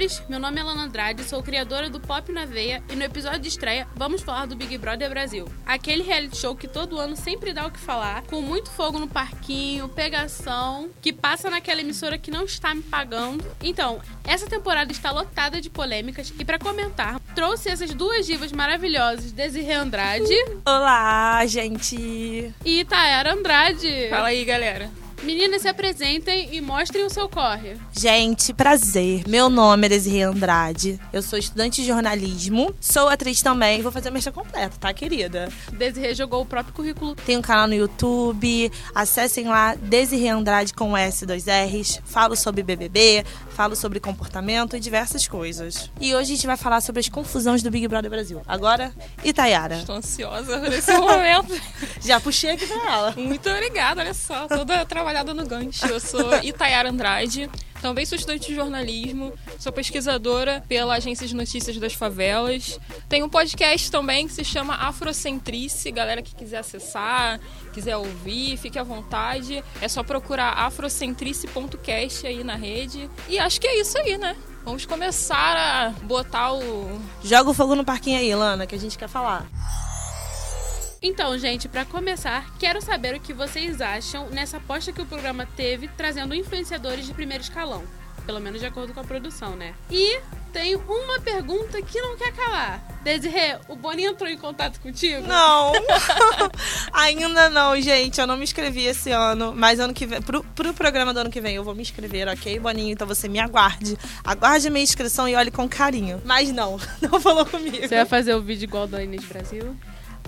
amores! Meu nome é Lana Andrade, sou criadora do Pop na Veia e no episódio de estreia vamos falar do Big Brother Brasil. Aquele reality show que todo ano sempre dá o que falar, com muito fogo no parquinho, pegação, que passa naquela emissora que não está me pagando. Então, essa temporada está lotada de polêmicas e para comentar, trouxe essas duas divas maravilhosas, Desirê Andrade. Olá, gente! E Tayara Andrade. Fala aí, galera. Meninas, se apresentem e mostrem o seu corre. Gente, prazer. Meu nome é Desirê Andrade. Eu sou estudante de jornalismo. Sou atriz também. Vou fazer a mecha completa, tá, querida? Desirê jogou o próprio currículo. Tem um canal no YouTube. Acessem lá, Desirê Andrade com S, dois R's. Falo sobre BBB, falo sobre comportamento e diversas coisas. E hoje a gente vai falar sobre as confusões do Big Brother Brasil. Agora, Itayara. Estou ansiosa nesse momento. Já puxei aqui pra ela. Muito obrigada, olha só. Toda trabalhada no gancho. Eu sou Itayara Andrade. Também sou estudante de jornalismo, sou pesquisadora pela Agência de Notícias das Favelas. Tenho um podcast também que se chama Afrocentrice. Galera que quiser acessar, quiser ouvir, fique à vontade. É só procurar afrocentrice.cast aí na rede. E acho que é isso aí, né? Vamos começar a botar o. Joga o fogo no parquinho aí, Lana, que a gente quer falar. Então, gente, para começar, quero saber o que vocês acham nessa aposta que o programa teve trazendo influenciadores de primeiro escalão. Pelo menos de acordo com a produção, né? E tenho uma pergunta que não quer calar. Desirê, o Boninho entrou em contato contigo? Não. Ainda não, gente. Eu não me inscrevi esse ano. Mas ano que vem. Pro, pro programa do ano que vem eu vou me inscrever, ok, Boninho? Então você me aguarde. Aguarde a minha inscrição e olhe com carinho. Mas não, não falou comigo. Você vai fazer o vídeo igual da Inês Brasil?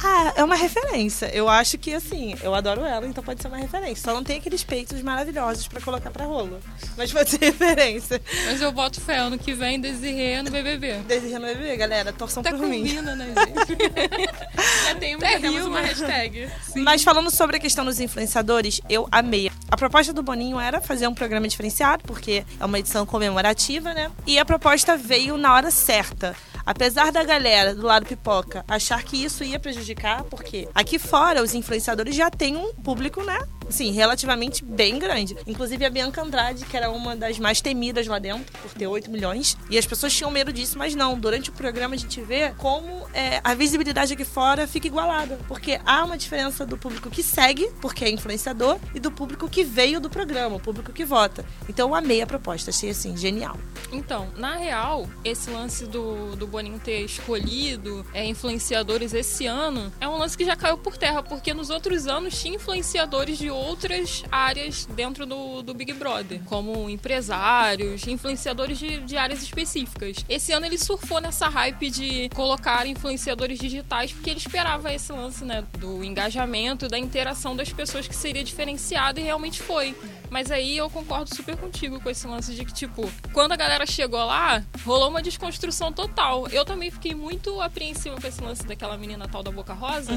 Ah, é uma referência. Eu acho que, assim, eu adoro ela, então pode ser uma referência. Só não tem aqueles peitos maravilhosos pra colocar pra rolo. Mas pode ser referência. Mas eu boto fé ano que vem Desirê no BBB. Desirê no BBB, galera. Torçam Até por mim. combina, né, gente? Já, tem, já temos uma hashtag. Mas falando sobre a questão dos influenciadores, eu amei. A proposta do Boninho era fazer um programa diferenciado, porque é uma edição comemorativa, né? E a proposta veio na hora certa. Apesar da galera do lado pipoca achar que isso ia prejudicar, porque aqui fora os influenciadores já têm um público, né? Assim, relativamente bem grande. Inclusive a Bianca Andrade, que era uma das mais temidas lá dentro, por ter 8 milhões. E as pessoas tinham medo disso, mas não. Durante o programa a gente vê como é, a visibilidade aqui fora fica igualada. Porque há uma diferença do público que segue, porque é influenciador, e do público que veio do programa, o público que vota. Então eu amei a proposta, achei assim, genial. Então, na real, esse lance do, do Boninho ter escolhido é, influenciadores esse ano é um lance que já caiu por terra, porque nos outros anos tinha influenciadores de outras áreas dentro do, do Big Brother, como empresários, influenciadores de, de áreas específicas. Esse ano ele surfou nessa hype de colocar influenciadores digitais, porque ele esperava esse lance, né, do engajamento, da interação das pessoas que seria diferenciado e realmente foi. Mas aí eu concordo super contigo com esse lance de que, tipo, quando a galera chegou lá, rolou uma desconstrução total. Eu também fiquei muito apreensiva com esse lance daquela menina tal da Boca Rosa,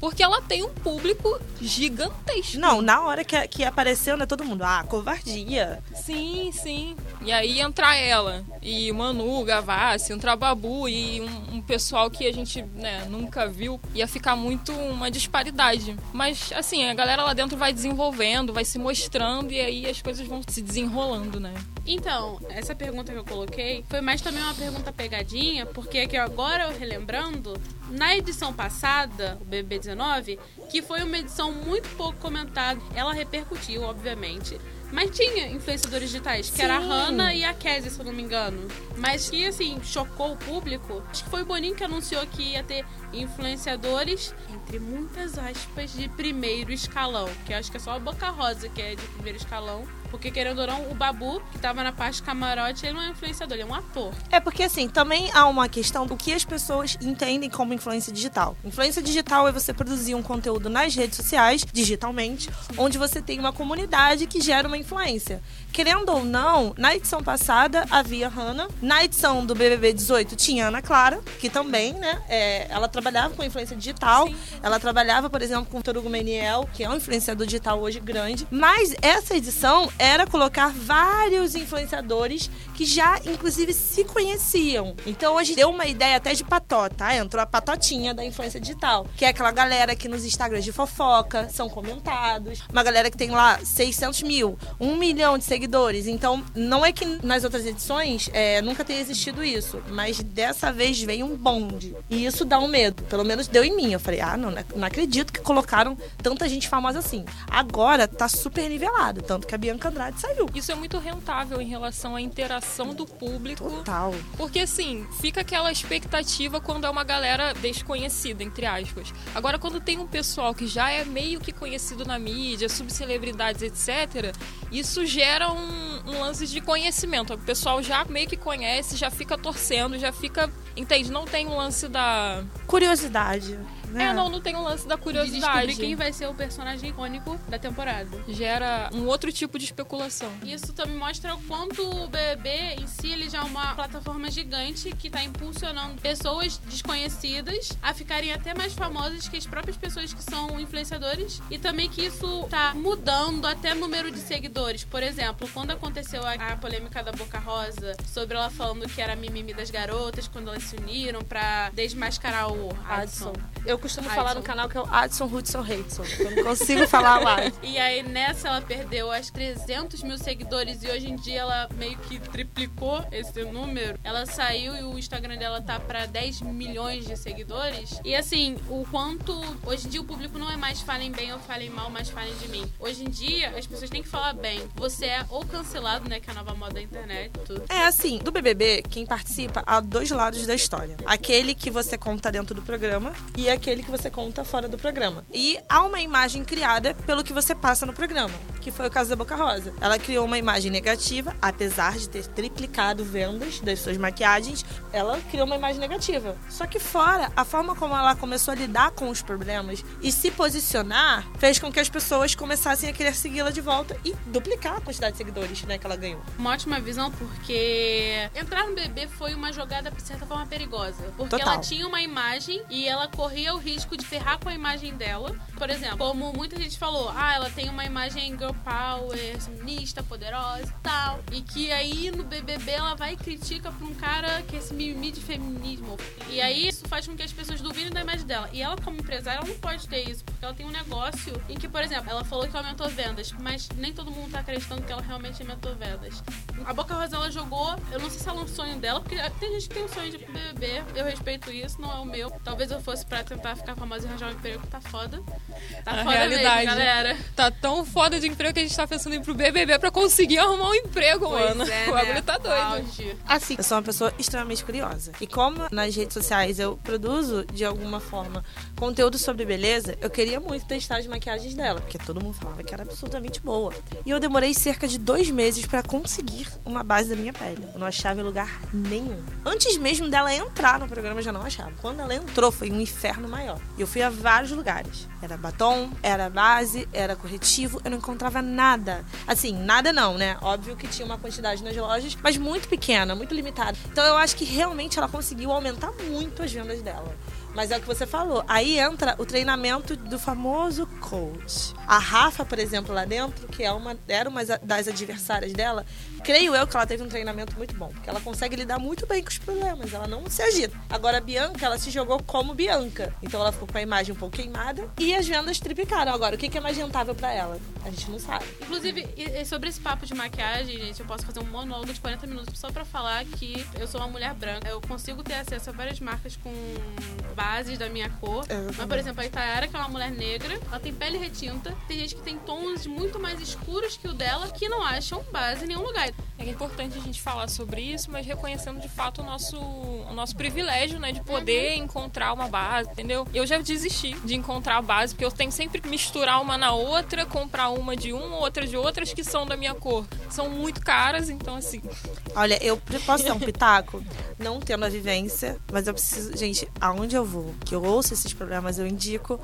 porque ela tem um público gigantesco. Não, na hora que, que apareceu, né, todo mundo, ah, covardia. Sim, sim. E aí entrar ela, e Manu, Gavassi, entrar Babu e um, um pessoal que a gente né, nunca viu, ia ficar muito uma disparidade. Mas, assim, a galera lá dentro vai desenvolvendo, vai se mostrando e aí as coisas vão se desenrolando, né? Então, essa pergunta que eu coloquei foi mais também uma pergunta pegadinha, porque aqui agora eu relembrando, na edição passada, o BB19, que foi uma edição muito pouco comentada, ela repercutiu, obviamente. Mas tinha influenciadores digitais, que era a Sim. Hannah e a Cassie, se eu não me engano. Mas que, assim, chocou o público. Acho que foi o Boninho que anunciou que ia ter influenciadores, entre muitas aspas, de primeiro escalão. Que eu acho que é só a Boca Rosa que é de primeiro escalão. Porque, querendo ou não, o Babu, que tava na parte camarote, ele não é influenciador, ele é um ator. É porque, assim, também há uma questão do que as pessoas entendem como influência digital. Influência digital é você produzir um conteúdo nas redes sociais, digitalmente, onde você tem uma comunidade que gera uma influência. Querendo ou não, na edição passada havia Hannah. Na edição do BBB 18 tinha Ana Clara, que também, né, é, ela trabalhava com influência digital. Sim. Ela trabalhava, por exemplo, com o Torugo Meniel, que é um influenciador digital hoje grande. Mas essa edição era colocar vários influenciadores que já, inclusive, se conheciam. Então hoje deu uma ideia até de patota, tá? Entrou a patotinha da influência digital, que é aquela galera que nos Instagrams de fofoca são comentados, uma galera que tem lá 600 mil, um milhão de seguidores. Então não é que nas outras edições é, nunca tenha existido isso, mas dessa vez veio um bonde. E isso dá um medo. Pelo menos deu em mim. Eu falei, ah, não, não acredito que colocaram tanta gente famosa assim. Agora tá super nivelado, tanto que a Bianca Andrade saiu. Isso é muito rentável em relação à interação do público. Total. Porque assim, fica aquela expectativa quando é uma galera desconhecida, entre aspas. Agora, quando tem um pessoal que já é meio que conhecido na mídia, subcelebridades, etc., isso gera um, um lance de conhecimento. O pessoal já meio que conhece, já fica torcendo, já fica. Entende? Não tem o lance da. Curiosidade. Né? É, não, não tem o lance da De curiosidade. descobrir quem vai ser o personagem icônico da temporada. Gera um outro tipo de especulação. Isso também mostra o quanto o BBB em si ele já é uma plataforma gigante que está impulsionando pessoas desconhecidas a ficarem até mais famosas que as próprias pessoas que são influenciadores e também que isso tá mudando até o número de seguidores. Por exemplo, quando aconteceu a, a polêmica da Boca Rosa sobre ela falando que era mimimi das garotas quando elas se uniram pra desmascarar o Adson. Eu costumo Adson. falar no canal que é o Adson Hudson Hudson. Eu não consigo falar mais. E aí nessa ela perdeu as 300 mil seguidores e hoje em dia ela meio que triplicou esse número. Ela saiu e o Instagram dela tá pra 10 milhões de seguidores. E assim, o quanto hoje em dia o público não é mais falem bem ou falem mal, mas falem de mim. Hoje em dia as pessoas têm que falar bem. Você é ou cancelado, né, que é a nova moda da internet, tudo. É assim, do BBB, quem participa há dois lados da história. Aquele que você conta dentro do programa e aquele que você conta fora do programa. E há uma imagem criada pelo que você passa no programa, que foi o caso da Boca Rosa. Ela criou uma imagem negativa, apesar de ter triplicado vendas das suas maquiagens, ela criou uma imagem negativa. Só que fora, a forma como ela começou a lidar com os problemas e se posicionar fez com que as pessoas começassem a querer segui-la de volta e duplicar a quantidade de seguidores né, que ela ganhou. Uma ótima visão, porque entrar no BB foi uma jogada, de certa forma, perigosa. Porque Total. ela tinha uma imagem e ela corria o risco de ferrar com a imagem dela. Por exemplo, como muita gente falou, ah, ela tem uma imagem girl power, feminista, poderosa e tal. E que aí no BBB ela vai e critica pra um cara que é esse mimimi de feminismo. E aí isso faz com que as pessoas duvidem da imagem dela. E ela, como empresária, ela não pode ter isso, porque ela tem um negócio em que, por exemplo, ela falou que aumentou vendas, mas nem todo mundo tá acreditando que ela realmente aumentou vendas. A Boca Rosa ela jogou, eu não sei se ela é um sonho dela, porque tem gente que tem um sonho de BBB, eu respeito isso, não é o meu. Talvez eu fosse pra tentar ficar famosa e arranjar um emprego, tá foda. Tá A foda realidade. mesmo, galera. Tá tão foda de emprego que a gente tá pensando em ir pro BBB pra conseguir arrumar um emprego, mano. Pois é, o bagulho né? tá doido. Auge. Assim, eu sou uma pessoa extremamente curiosa. E como nas redes sociais eu produzo, de alguma forma, conteúdo sobre beleza, eu queria muito testar as maquiagens dela, porque todo mundo falava que era absurdamente boa. E eu demorei cerca de dois meses pra conseguir uma base da minha pele. Eu não achava em lugar nenhum. Antes mesmo dela entrar no programa, eu já não achava. Quando ela entrou, foi um inferno maior. E eu fui a vários lugares. Era batom, era base, era corretivo, eu não encontrava nada. Assim, nada não, né? Óbvio que tinha uma quantidade nas lojas, mas muito pequena, muito limitada. Então eu acho que realmente ela conseguiu aumentar muito as vendas dela. Mas é o que você falou. Aí entra o treinamento do famoso coach. A Rafa, por exemplo, lá dentro, que é uma, era uma das adversárias dela, creio eu que ela teve um treinamento muito bom. Porque ela consegue lidar muito bem com os problemas. Ela não se agita. Agora, a Bianca, ela se jogou como Bianca. Então ela ficou com a imagem um pouco queimada. E as vendas triplicaram. Agora, o que é mais rentável pra ela? A gente não sabe. Inclusive, sobre esse papo de maquiagem, gente, eu posso fazer um monólogo de 40 minutos só pra falar que eu sou uma mulher branca. Eu consigo ter acesso a várias marcas com bases da minha cor. Eu Mas, por exemplo, a Itayara, que é uma mulher negra, ela tem pele retinta. Tem gente que tem tons muito mais escuros que o dela que não acham base em nenhum lugar. É importante a gente falar sobre isso, mas reconhecendo de fato o nosso, o nosso privilégio, né? De poder encontrar uma base, entendeu? Eu já desisti de encontrar a base, porque eu tenho sempre que misturar uma na outra, comprar uma de uma, outra de outras que são da minha cor. São muito caras, então assim. Olha, eu posso dar um pitaco? Não tendo a vivência, mas eu preciso. Gente, aonde eu vou, que eu ouço esses programas, eu indico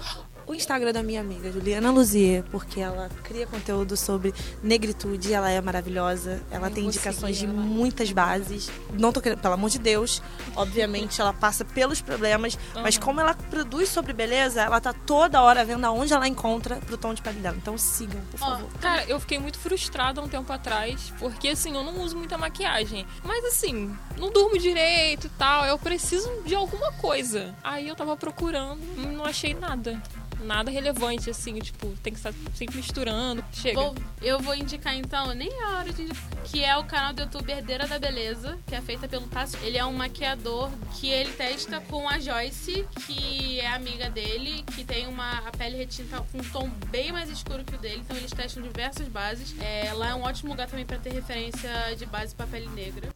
o Instagram da minha amiga, Juliana Luzier, porque ela cria conteúdo sobre negritude, ela é maravilhosa, ela Eu tem vou indicações de ela. muitas bases. Não tô querendo, pelo amor de Deus, obviamente ela passa pelos problemas, mas Aham. como ela produz sobre beleza, ela tá toda hora vendo aonde ela encontra pro tom de pele dela. Então sigam, por favor. Cara, eu fiquei muito frustrada um tempo atrás, porque assim, eu não uso muita maquiagem. Mas assim, não durmo direito e tal, eu preciso de alguma coisa. Aí eu tava procurando, não achei nada. Nada relevante, assim, tipo, tem que estar sempre misturando. Chega. Vou- eu vou indicar então, nem é hora de indicar, que é o canal do YouTube Herdeira da Beleza, que é feita pelo Tássio. Ele é um maquiador que ele testa com a Joyce, que é amiga dele, que tem uma a pele retinta com um tom bem mais escuro que o dele, então eles testam diversas bases. É, lá é um ótimo lugar também pra ter referência de base pra pele negra.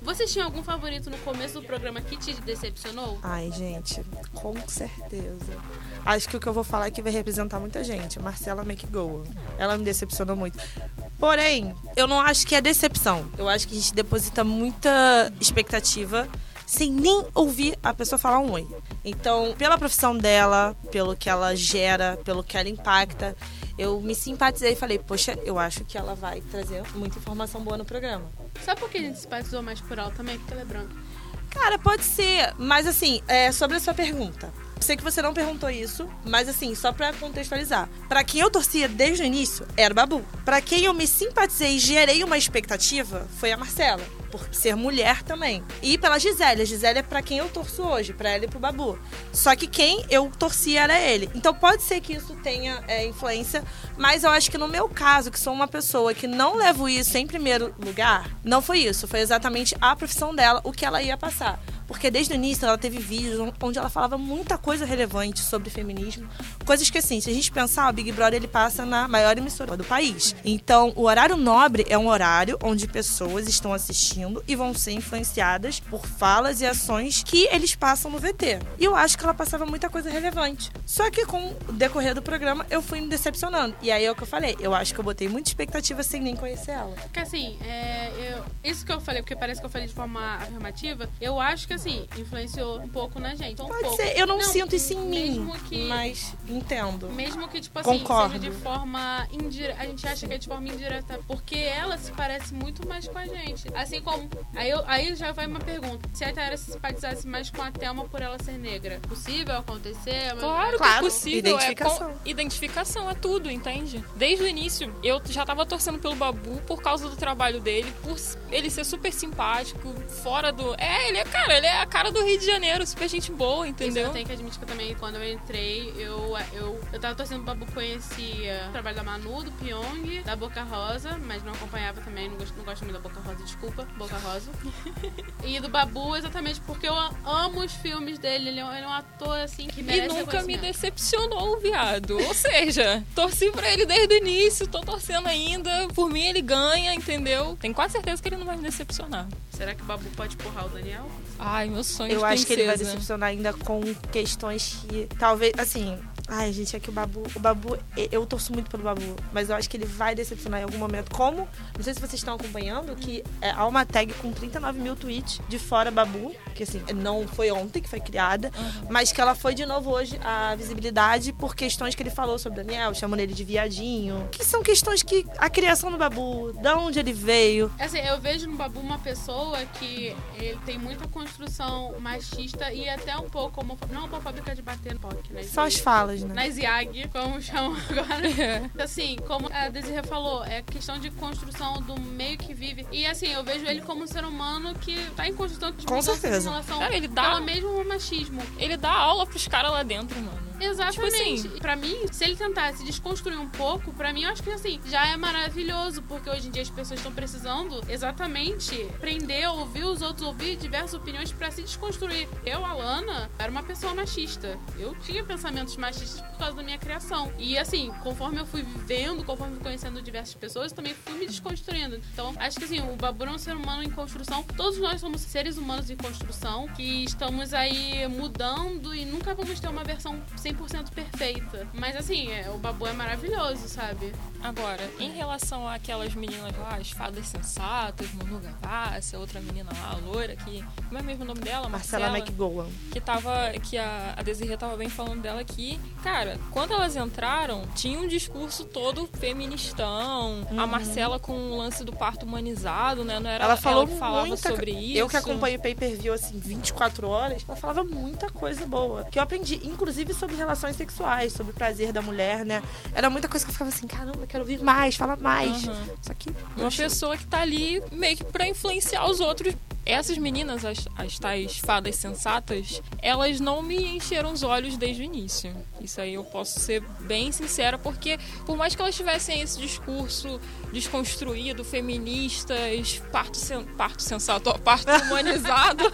Vocês tinham algum favorito no começo do programa que te decepcionou? Ai, gente, com certeza. Acho que o que eu vou falar aqui vai representar muita gente. Marcela McGowan. Ela me decepcionou muito. Porém, eu não acho que é decepção. Eu acho que a gente deposita muita expectativa sem nem ouvir a pessoa falar um oi. Então, pela profissão dela, pelo que ela gera, pelo que ela impacta, eu me simpatizei e falei, poxa, eu acho que ela vai trazer muita informação boa no programa. Sabe por que a gente simpatizou mais por ela também? Porque ela é branca. Cara, pode ser, mas assim, é sobre a sua pergunta. Sei que você não perguntou isso, mas assim, só pra contextualizar. Pra quem eu torcia desde o início, era o Babu. Pra quem eu me simpatizei e gerei uma expectativa, foi a Marcela. Por ser mulher também. E pela Gisele. A Gisele é pra quem eu torço hoje, pra ela e pro Babu. Só que quem eu torcia era ele. Então pode ser que isso tenha é, influência, mas eu acho que no meu caso, que sou uma pessoa que não levo isso em primeiro lugar, não foi isso. Foi exatamente a profissão dela, o que ela ia passar. Porque desde o início ela teve vídeos onde ela falava muita coisa relevante sobre feminismo. Coisas que, assim, se a gente pensar, o Big Brother ele passa na maior emissora do país. Então, o horário nobre é um horário onde pessoas estão assistindo e vão ser influenciadas por falas e ações que eles passam no VT. E eu acho que ela passava muita coisa relevante. Só que com o decorrer do programa, eu fui me decepcionando. E aí é o que eu falei. Eu acho que eu botei muita expectativa sem nem conhecer ela. Porque assim, é, eu- isso que eu falei, porque parece que eu falei de forma afirmativa, eu acho que assim, influenciou um pouco na gente. Um Pode pouco. ser, eu não, sinto isso em mim. mesmo que- Mas entendo. Mesmo que, tipo assim, Concordo. seja de forma indireta. A gente acha que é de forma indireta. Porque ela se parece muito mais com a gente. Assim como. Aí, eu, aí já vai uma pergunta. Se a Tayara se simpatizasse mais com a Thelma por ela ser negra, possível acontecer? Claro, Claro, que é possível. identificação. É com- identificação é tudo, entende? Desde o início, eu já tava torcendo pelo Babu por causa do trabalho dele, por ele ser super simpático, fora do. É, ele é, cara, ele é a cara do Rio de Janeiro, super gente boa, Isso entendeu? eu tenho que admitir que eu também, quando eu entrei, eu, eu, eu tava torcendo Babu conhecia o trabalho da Manu, do Pyong, da Boca Rosa, mas não acompanhava também, não gosto, não gosto muito da Boca Rosa, desculpa, Boca Rosa. e do Babu, exatamente porque eu amo os filmes dele, ele é um, ele é um ator, assim, que E merece nunca me decepcionou o viado. Ou seja, torci pra ele desde o início, tô torcendo ainda. Por mim ele ganha, entendeu? Tenho quase certeza que ele não vai me decepcionar. Será que o Babu pode porrar o Daniel? Ai, meu sonho Eu acho que ele vai decepcionar ainda com questões que talvez, assim. Ai, gente, é que o Babu. O Babu, eu torço muito pelo Babu, mas eu acho que ele vai decepcionar em algum momento. Como? Não sei se vocês estão acompanhando, que é, há uma tag com 39 mil tweets de fora Babu, que assim, não foi ontem que foi criada, mas que ela foi de novo hoje a visibilidade por questões que ele falou sobre o Daniel, chamando ele de viadinho. Que são questões que a criação do Babu, da onde ele veio. Assim, eu vejo no Babu uma pessoa que ele tem muita construção machista e até um pouco homofóbica. Não homofóbica de bater no POC, né? Só as falas, né? Nas IAG, como chamam agora. Assim, como a Desirê falou, é questão de construção do meio que vive. E assim, eu vejo ele como um ser humano que tá em constante Com mudança certeza. em relação Cara, ele dá- pelo mesmo machismo. Ele dá aula pros caras lá dentro, mano. Exatamente. Tipo assim- Pra mim, se ele tentasse desconstruir um pouco, pra mim eu acho que assim, já é maravilhoso, porque hoje em dia as pessoas estão precisando exatamente aprender, ouvir os outros, ouvir diversas opiniões pra se desconstruir. Eu, Alana, era uma pessoa machista. Eu tinha pensamentos machistas por causa da minha criação. E assim, conforme eu fui vivendo, conforme fui conhecendo diversas pessoas, também fui me desconstruindo. Então, acho que assim, o Babu é um ser humano em construção. Todos nós somos seres humanos em construção que estamos aí mudando e nunca vamos ter uma versão 100% perfeita. Mas assim, é, o Babu é maravilhoso, sabe? Agora, em relação àquelas meninas lá, as fadas sensatas, Manu Gavassi, outra menina lá, a loira, que. Como é mesmo o nome dela? Marcela, Marcela McGowan. que tava que a, a Desirê tava bem falando dela aqui. Cara, quando elas entraram, tinha um discurso todo feministão. A Marcela com o lance do parto humanizado, né? Não era Uhum. Ela falou que falava muita sobre isso. Eu que acompanho o pay-per-view assim 24 horas, ela falava muita coisa boa. Que eu aprendi, inclusive sobre relações sexuais, sobre o prazer da mulher, né? Era muita coisa que eu ficava assim, caramba, eu quero ouvir mais, fala mais. Aham. Só que Uma pessoa que tá ali meio que pra influenciar os outros. Essas meninas, as, as tais fadas sensatas, elas não me encheram os olhos desde o início. Isso aí eu posso ser bem sincera, porque por mais que elas tivessem esse discurso desconstruído, feministas, parto, sen, parto sensato, ó, parto humanizado.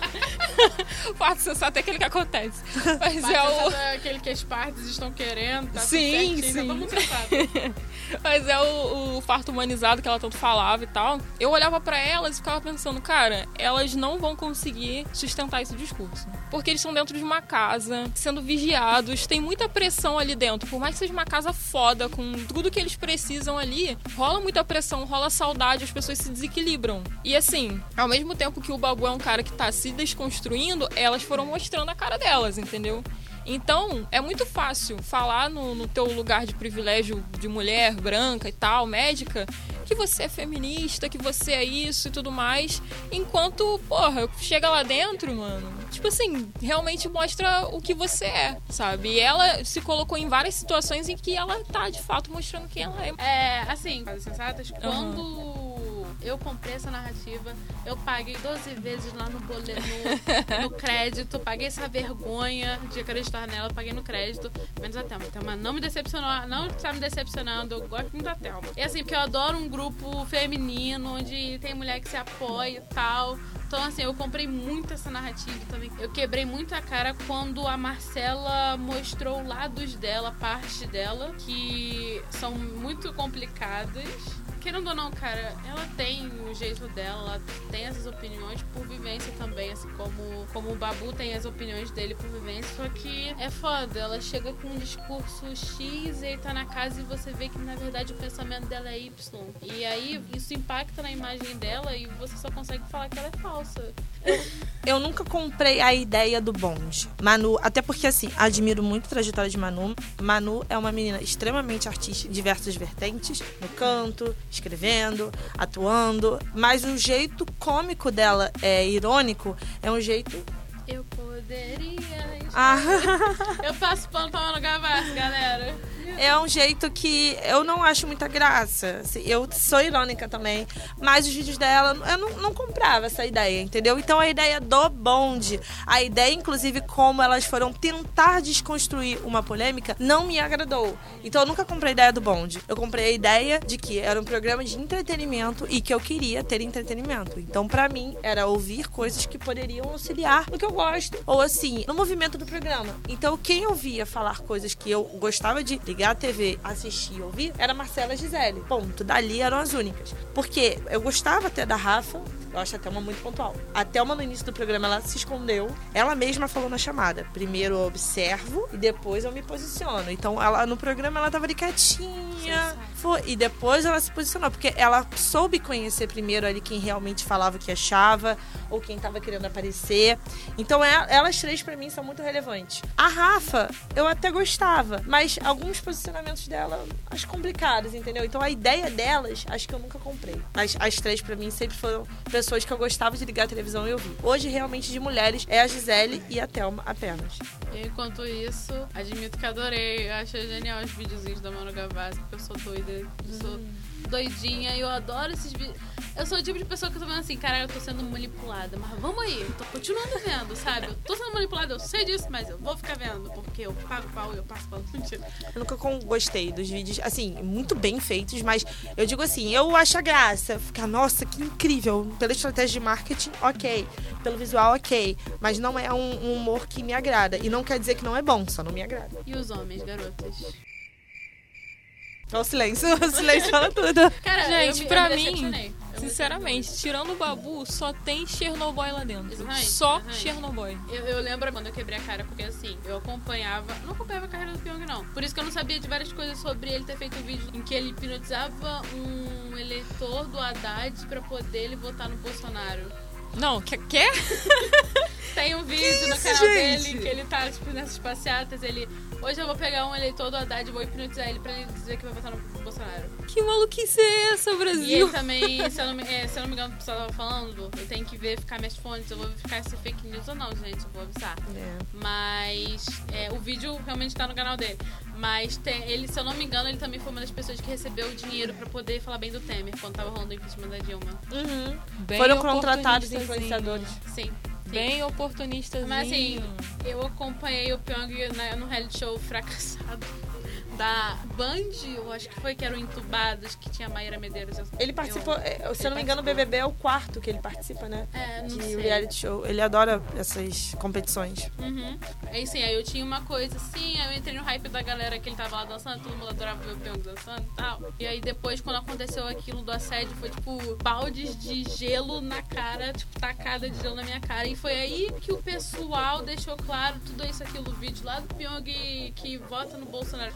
parto sensato é aquele que acontece. Mas é o. Parte aquele que as partes estão querendo, tá Sim, certinho, tá sim. todo mundo. Mas é o, o humanizado que ela tanto falava e tal. Eu olhava pra elas e ficava pensando, cara, elas não vão conseguir sustentar esse discurso. Porque eles estão dentro de uma casa, sendo vigiados, tem muita pressão ali dentro. Por mais que seja uma casa foda, com tudo que eles precisam ali, rola muita pressão, rola saudade, as pessoas se desequilibram. E assim, ao mesmo tempo que o Babu é um cara que tá se desconstruindo, elas foram mostrando a cara delas, entendeu? Então, é muito fácil falar no, no teu lugar de privilégio de mulher branca e tal, médica, que você é feminista, que você é isso e tudo mais. Enquanto, porra, chega lá dentro, mano, tipo assim, realmente mostra o que você é, sabe? E ela se colocou em várias situações em que ela tá, de fato, mostrando quem ela é. É, assim, sensatas, quando eu comprei essa narrativa, eu paguei 12 vezes lá no boleto, no, no crédito, paguei essa vergonha de acreditar nela, paguei no crédito, menos a Thelma. A Thelma não me decepcionou, não está me decepcionando, eu gosto muito da Thelma. E assim, porque eu adoro um grupo feminino, onde tem mulher que se apoia e tal. Então, assim, eu comprei muito essa narrativa também. Eu quebrei muito a cara quando a Marcela mostrou lados dela, partes dela, que são muito complicadas. Querendo ou não, cara, ela tem o jeito dela, ela tem essas opiniões por vivência também, assim como, como o Babu tem as opiniões dele por vivência, só que é foda, ela chega com um discurso X e aí tá na casa e você vê que na verdade o pensamento dela é Y. E aí isso impacta na imagem dela e você só consegue falar que ela é falsa. Eu nunca comprei a ideia do bonde. Manu, até porque assim, admiro muito a trajetória de Manu. Manu é uma menina extremamente artística, em diversas vertentes, no canto, escrevendo, atuando, mas o jeito cômico dela é irônico, é um jeito Eu poderia. ah, Eu passo pano pra Manu Gavassi, galera. É um jeito que eu não acho muita graça. Assim, Eu sou irônica também, mas os vídeos dela, eu não, não comprava essa ideia, entendeu? Então a ideia do bonde, a ideia, inclusive, como elas foram tentar desconstruir uma polêmica, não me agradou. Então eu nunca comprei a ideia do bonde. Eu comprei a ideia de que era um programa de entretenimento e que eu queria ter entretenimento. Então, pra mim, era ouvir coisas que poderiam auxiliar no que eu gosto. Ou assim, no movimento do programa. Então, quem ouvia falar coisas que eu gostava de ligar a TV, assistir e ouvir, era Marcela Gisele. Ponto. Dali eram as únicas. Porque eu gostava até da Rafa, eu acho a Thelma muito pontual. A Thelma, no início do programa, ela se escondeu. Ela mesma falou na chamada. Primeiro eu observo e depois eu me posiciono. Então, ela no programa, ela tava ali quietinha. Foi. E depois ela se posicionou. Porque ela soube conhecer primeiro ali quem realmente falava o que achava. Ou quem tava querendo aparecer. Então, é- elas três, pra mim, são muito relevantes. A Rafa, eu até gostava. Mas alguns posicionamentos dela, acho complicados, entendeu? Então, a ideia delas, acho que eu nunca comprei. As, as três, pra mim, sempre foram pessoas que eu gostava de ligar a televisão e ouvir. Hoje, realmente, de mulheres, é a Gisele e a Thelma apenas. Enquanto isso, admito que adorei. Eu achei genial os videozinhos da Manu Gavassi, porque eu sou doida. Eu sou doidinha e eu adoro esses vídeos. Eu sou o tipo de pessoa que eu tô vendo assim, caralho, eu tô sendo manipulada. Mas vamos aí, eu tô continuando vendo, sabe? Eu tô sendo manipulada, eu sei disso, mas eu vou ficar vendo, porque eu pago pau e eu passo pau. Mentira. Eu nunca gostei dos vídeos, assim, muito bem feitos, mas eu digo assim, eu acho a graça. Ficar, nossa, que incrível. Pela estratégia de marketing, ok. Pelo visual, ok. Mas não é um, um humor que me agrada. E não quer dizer que não é bom, só não me agrada. E os homens, garotas? Olha o silêncio, o silêncio fala tudo. Cara, Gente, eu, pra eu me mim- Sinceramente, tirando o Babu, só tem Chernobyl lá dentro. Exatamente, Só exatamente. Chernobyl. Eu, eu lembro quando eu quebrei a cara, porque assim, eu acompanhava. Não acompanhava a carreira do Pyong, não. Por isso que eu não sabia de várias coisas sobre ele ter feito um vídeo em que ele hipnotizava um eleitor do Haddad pra poder ele votar no Bolsonaro. Não, quer? quer? Tem um vídeo no isso, canal gente? dele que ele tá, tipo, nessas passeatas, ele. Hoje eu vou pegar um eleitor do Haddad e vou hipnotizar ele pra ele dizer que vai votar no Bolsonaro. Que maluquice é essa, E ele Brasil? também, se eu não me, é, se eu não me engano, o pessoal tava falando, eu tenho que verificar minhas fontes, eu vou verificar se é fake news ou não, gente, eu vou avisar. É. Mas é, o vídeo realmente tá no canal dele. Mas tem- ele, se eu não me engano, ele também foi uma das pessoas que recebeu o dinheiro pra poder falar bem do Temer quando tava rolando o impeachment da Dilma. Uhum. Bem Foram contratados influenciadores. Sim. Bem oportunistazinho. Mas assim, eu acompanhei o Pyong na- no reality show fracassado da Band, eu acho que foi que eram entubados, que tinha Maíra Medeiros. eu- Ele participou, eu- é, se eu não me engano, o. BBB é o quarto que ele participa, né? É, não De sei. reality show. Ele adora essas competições. Uhum. Aí sim, aí eu tinha uma coisa assim, aí eu entrei no hype da galera que ele tava lá dançando, todo mundo adorava ver o Pyong dançando e tal. E aí depois, quando aconteceu aquilo do assédio, foi tipo baldes de gelo na cara, tipo, tacada de gelo na minha cara. E foi aí que o pessoal deixou claro tudo isso, aquilo, o vídeo lá do Pyong que vota no Bolsonaro.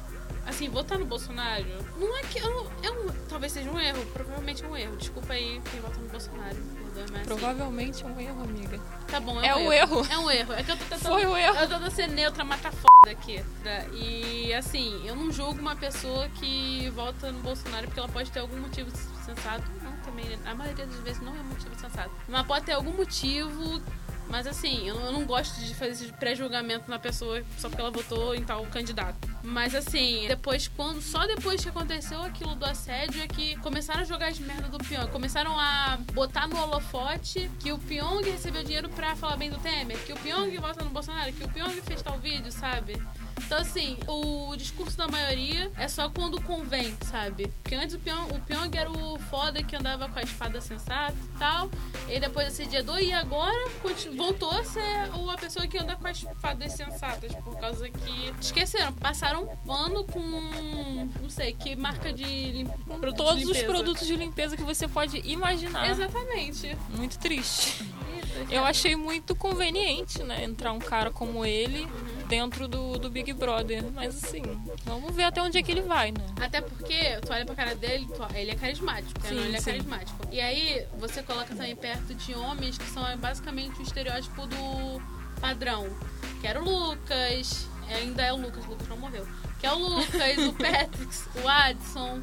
Assim, votar no Bolsonaro não é que. eu um, talvez seja um erro, provavelmente é um erro. Desculpa aí quem vota no Bolsonaro. mas, assim, Provavelmente é um erro, amiga. Tá bom, É é, um erro. erro. É um erro. É que eu tô tentando. Foi um erro. Eu tô tentando ser neutra, mas tá foda aqui. né? E assim, eu não julgo uma pessoa que vota no Bolsonaro porque ela pode ter algum motivo sensato. Não, também. A maioria das vezes não é motivo sensato. Mas pode ter algum motivo. Mas assim, eu não, gosto de fazer esse pré-julgamento na pessoa só porque ela votou em tal candidato. Mas assim, depois, quando. Só depois que aconteceu aquilo do assédio é que começaram a jogar as merda do Pyong. Começaram a botar no holofote que o Pyong recebeu dinheiro pra falar bem do Temer, que o Pyong vota no Bolsonaro, que o Pyong fez tal vídeo, sabe? Então, assim, o discurso da maioria é só quando convém, sabe? Porque antes o Pyong, o Pyong era o foda que andava com a espada sensata e tal. E depois assediador, e agora voltou a ser a pessoa que anda com as espadas sensatas. Por causa que. Esqueceram, passaram um pano com. Não sei, que marca de lim... Todos de os produtos de limpeza que você pode imaginar. Exatamente. Muito triste. Eu achei muito conveniente, né? Entrar um cara como ele dentro do, do Big Brother. Mas assim, vamos ver até onde é que ele vai, né? Até porque tu olha pra cara dele, tu- ele é carismático, né? Sim, Não, ele é sim. carismático. E aí você coloca também perto de homens que são basicamente o estereótipo do padrão. Que era o Lucas, ainda é o Lucas, o Lucas não morreu. Que é o Lucas, o Patrick, o Adson.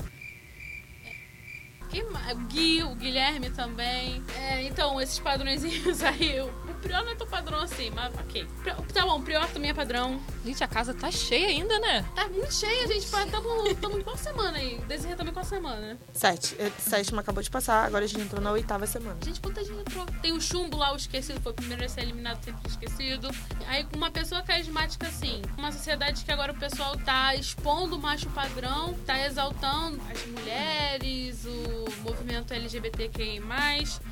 Quem o Gui, o Guilherme também. É, então, esses padrõezinhos aí. Prior não é tão padrão assim, mas ok. Prior- Tá bom, Prior também é padrão. Gente, a casa tá cheia ainda, né? Tá muito cheia, gente. Estamos em qual semana aí? Desirê também qual semana? Sete. A sétima acabou de passar, agora a gente entrou na oitava semana. Gente, quanta gente entrou? Tem o chumbo lá, o esquecido, foi o primeiro a ser eliminado, sempre esquecido. Aí, com uma pessoa carismática assim, uma sociedade que agora o pessoal tá expondo o macho padrão, tá exaltando as mulheres, o movimento LGBTQI.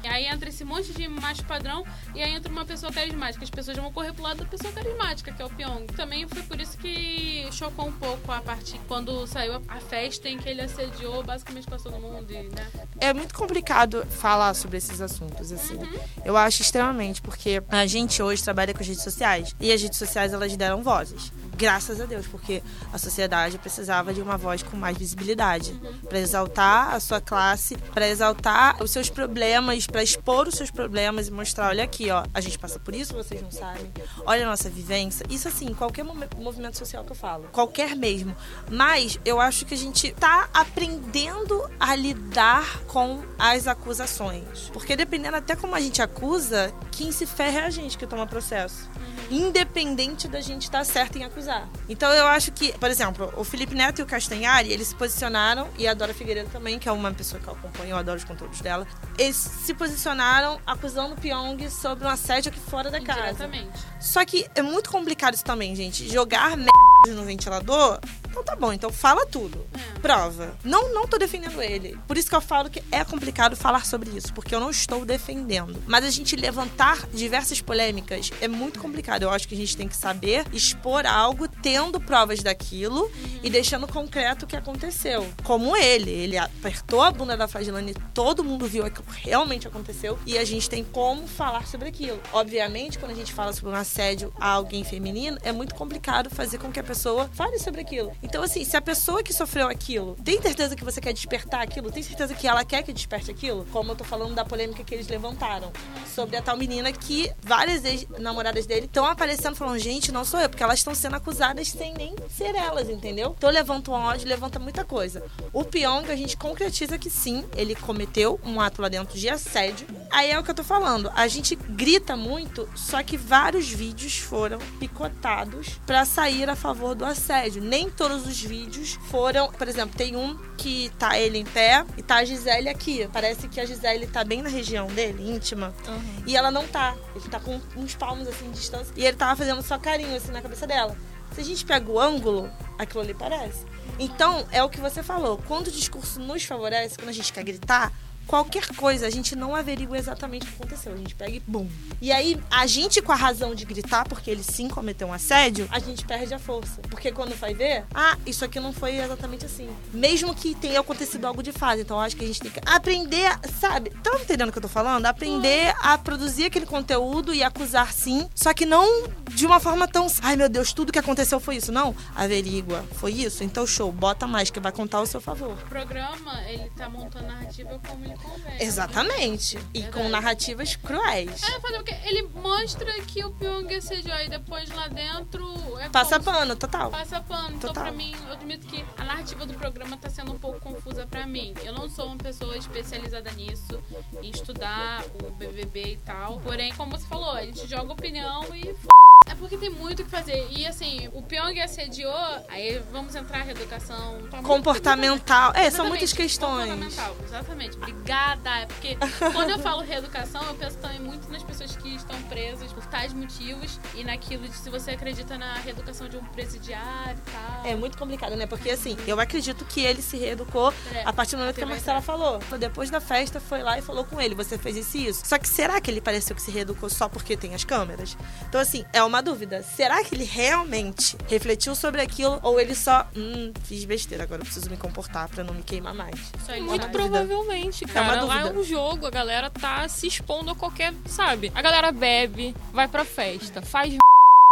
E aí entra esse monte de macho padrão e aí entra uma pessoa carismática. As pessoas vão correr pro lado da pessoa carismática, que é o Pyong. Também foi por isso que chocou um pouco a parte quando saiu a- festa em que ele assediou basicamente quase todo mundo, né? É muito complicado falar sobre esses assuntos, assim. Eu acho extremamente, porque a gente hoje trabalha com as redes sociais. E as redes sociais, elas deram vozes. Graças a Deus, porque a sociedade precisava de uma voz com mais visibilidade. Pra exaltar a sua classe, pra exaltar os seus problemas, pra expor os seus problemas e mostrar, olha aqui, ó, a gente passa por isso, vocês não sabem. Olha a nossa vivência. Isso assim, qualquer movimento social que eu falo. Qualquer mesmo. Mas eu acho que a gente tá aprendendo a lidar com as acusações. Porque dependendo até como a gente acusa, quem se ferra é a gente que toma processo. Independente da gente estar certo em acusar. Então eu acho que, por exemplo, o Felipe Neto e o Castanhari, eles se posicionaram, e a Dora Figueiredo também, que é uma pessoa que eu acompanho, eu adoro os conteúdos dela, eles se posicionaram acusando o Pyong sobre um assédio aqui fora da casa. Indiretamente. Só que é muito complicado isso também, gente. Jogar merda no ventilador Então tá bom, então fala tudo. É. Prova. Não, não tô defendendo ele. Por isso que eu falo que é complicado falar sobre isso, porque eu não estou defendendo. Mas a gente levantar diversas polêmicas é muito complicado. Eu acho que a gente tem que saber expor algo tendo provas daquilo e deixando concreto o que aconteceu. Como ele. Ele apertou a bunda da Fagilane, todo mundo viu o que realmente aconteceu e a gente tem como falar sobre aquilo. Obviamente, quando a gente fala sobre um assédio a alguém feminino, é muito complicado fazer com que a pessoa fale sobre aquilo. Então, assim, se a pessoa que sofreu aquilo tem certeza que você quer despertar aquilo, tem certeza que ela quer que desperte aquilo, como eu tô falando da polêmica que eles levantaram sobre a tal menina que várias ex-namoradas dele estão aparecendo falando, gente, não sou eu, porque elas estão sendo acusadas sem nem ser elas, entendeu? Então levanta um ódio, levanta muita coisa. O Pyong, a gente concretiza que sim, ele cometeu um ato lá dentro de assédio. Aí é o que eu tô falando. A gente grita muito, só que vários vídeos foram picotados pra sair a favor do assédio. Nem todos os vídeos foram. Por exemplo, tem um que tá ele em pé e tá a Gisele aqui. Parece que a Gisele tá bem na região dele, íntima. Uhum. E ela não tá. Ele tá com uns palmos assim de distância. E ele tava fazendo só carinho assim na cabeça dela. Se a gente pega o ângulo, aquilo ali parece. Então, é o que você falou. Quando o discurso nos favorece, quando a gente quer gritar, qualquer coisa, a gente não averigua exatamente o que aconteceu. A gente pega e bum. E aí, a gente com a razão de gritar, porque ele sim cometeu um assédio, a gente perde a força. Porque quando vai ver, ah, isso aqui não foi exatamente assim. Mesmo que tenha acontecido algo de fase. Então, acho que a gente tem que aprender, a- sabe? Estão entendendo o que eu tô falando? Aprender a produzir aquele conteúdo e acusar sim. Só que não de uma forma tão. Ai, meu Deus, tudo que aconteceu foi isso. Não. Averigua. Foi isso? Então, show. Bota mais, que vai contar ao seu favor. O programa, ele tá montando narrativa como ele Exatamente. E com narrativas cruéis. É, fazer o quê? Ele mostra que o Pyong assediou e depois lá dentro é Passa como pano, total. Passa pano. Então, Total. pra mim, eu admito que a narrativa do programa tá sendo um pouco confusa pra mim. Eu não sou uma pessoa especializada nisso, em estudar o BBB e tal. Porém, como você falou, a gente joga opinião e f... É porque tem muito o que fazer. E assim, o Pyong assediou, aí vamos entrar em reeducação. tá muito- Comportamental. É, são muitas questões. comportamental, Exatamente. Obrigada. É porque quando eu falo reeducação, eu penso também muito nas pessoas que estão presas por tais motivos e naquilo de se você acredita na reeducação de um presidiário e tal. É muito complicado, né? Porque assim, eu acredito que ele se reeducou É, a partir do momento que a Marcela falou. Depois da festa, foi lá e falou com ele: você fez isso e isso. Só que será que ele pareceu que se reeducou só porque tem as câmeras? Então, assim, é uma dúvida. Será que ele realmente refletiu sobre aquilo ou ele só, hum, fiz besteira, agora eu preciso me comportar pra não me queimar mais? Muito provavelmente, É cara. uma Lá é um jogo, a galera tá se expondo a qualquer, sabe? A galera bebe, vai pra festa, faz.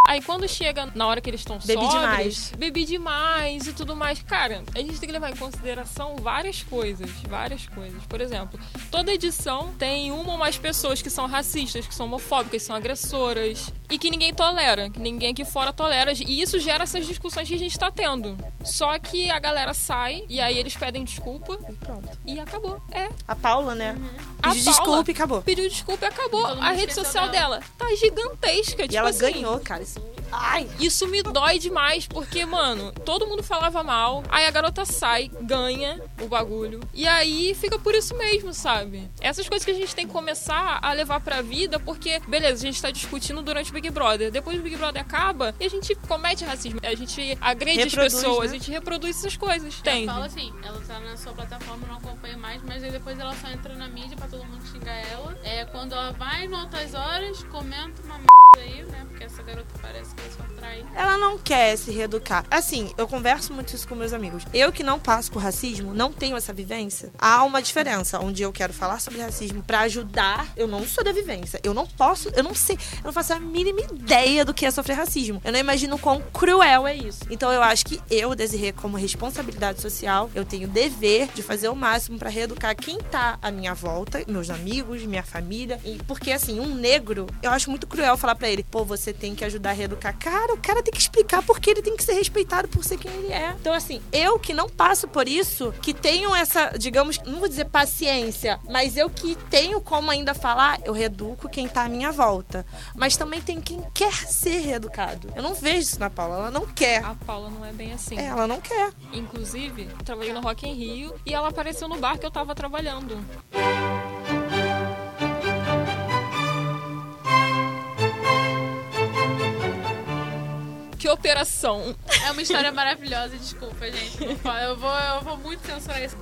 Aí quando chega na hora que eles estão Bebi sóbrios, demais. bebi demais e tudo mais. Cara, a gente tem que levar em consideração várias coisas, várias coisas. Por exemplo, toda edição tem uma ou mais pessoas que são racistas, que são homofóbicas, que são agressoras e que ninguém tolera, que ninguém aqui fora tolera. E isso gera essas discussões que a gente tá tendo. Só que a galera sai e aí eles pedem desculpa E pronto. e acabou. É. A Paula, né? A Pediu Paula desculpa e acabou. Pediu desculpa e acabou. A rede social dela. dela tá gigantesca. E tipo ela assim, ganhou, cara. Isso... Ai! Isso me dói demais, porque, mano, todo mundo falava mal, aí a garota sai, ganha o bagulho, e aí fica por isso mesmo, sabe? Essas coisas que a gente tem que começar a levar pra vida, porque, beleza, a gente tá discutindo durante o Big Brother, depois o Big Brother acaba e a gente comete racismo, a gente agride Reproduz, as pessoas, né? a gente reproduz essas coisas, Ela entende? fala assim, ela tá na sua plataforma, não acompanha mais, mas aí depois ela só entra na mídia pra todo mundo xingar ela. É quando ela vai no Altas Horas, comenta uma merda aí, né? Porque essa garota parece que atrai. Ela não quer se reeducar. Assim, eu converso muito isso com meus amigos. Eu que não passo por racismo, não tenho essa vivência. Há uma diferença onde eu quero falar sobre racismo pra ajudar. Eu não sou da vivência. Eu não posso, eu não sei, eu não faço a mínima ideia do que é sofrer racismo. Eu não imagino quão cruel é isso. Então eu acho que eu, Desirê, como responsabilidade social, eu tenho dever de fazer o máximo pra reeducar quem tá à minha volta, meus amigos, minha família. E porque assim, um negro, eu acho muito cruel falar pra ele, pô, você tem que ajudar reeducar. Cara, o cara tem que explicar porque ele tem que ser respeitado por ser quem ele é. Então, assim, eu que não passo por isso, que tenho essa, digamos, não vou dizer paciência, mas eu que tenho como ainda falar, eu reeduco quem tá à minha volta. Mas também tem quem quer ser reeducado. Eu não vejo isso na Paula, ela não quer. A Paula não é bem assim. É, ela não quer. Inclusive, eu trabalhei no Rock in Rio e ela apareceu no bar que eu tava trabalhando. Que operação. É uma história maravilhosa, desculpa, gente. Eu vou, eu vou muito censurar esse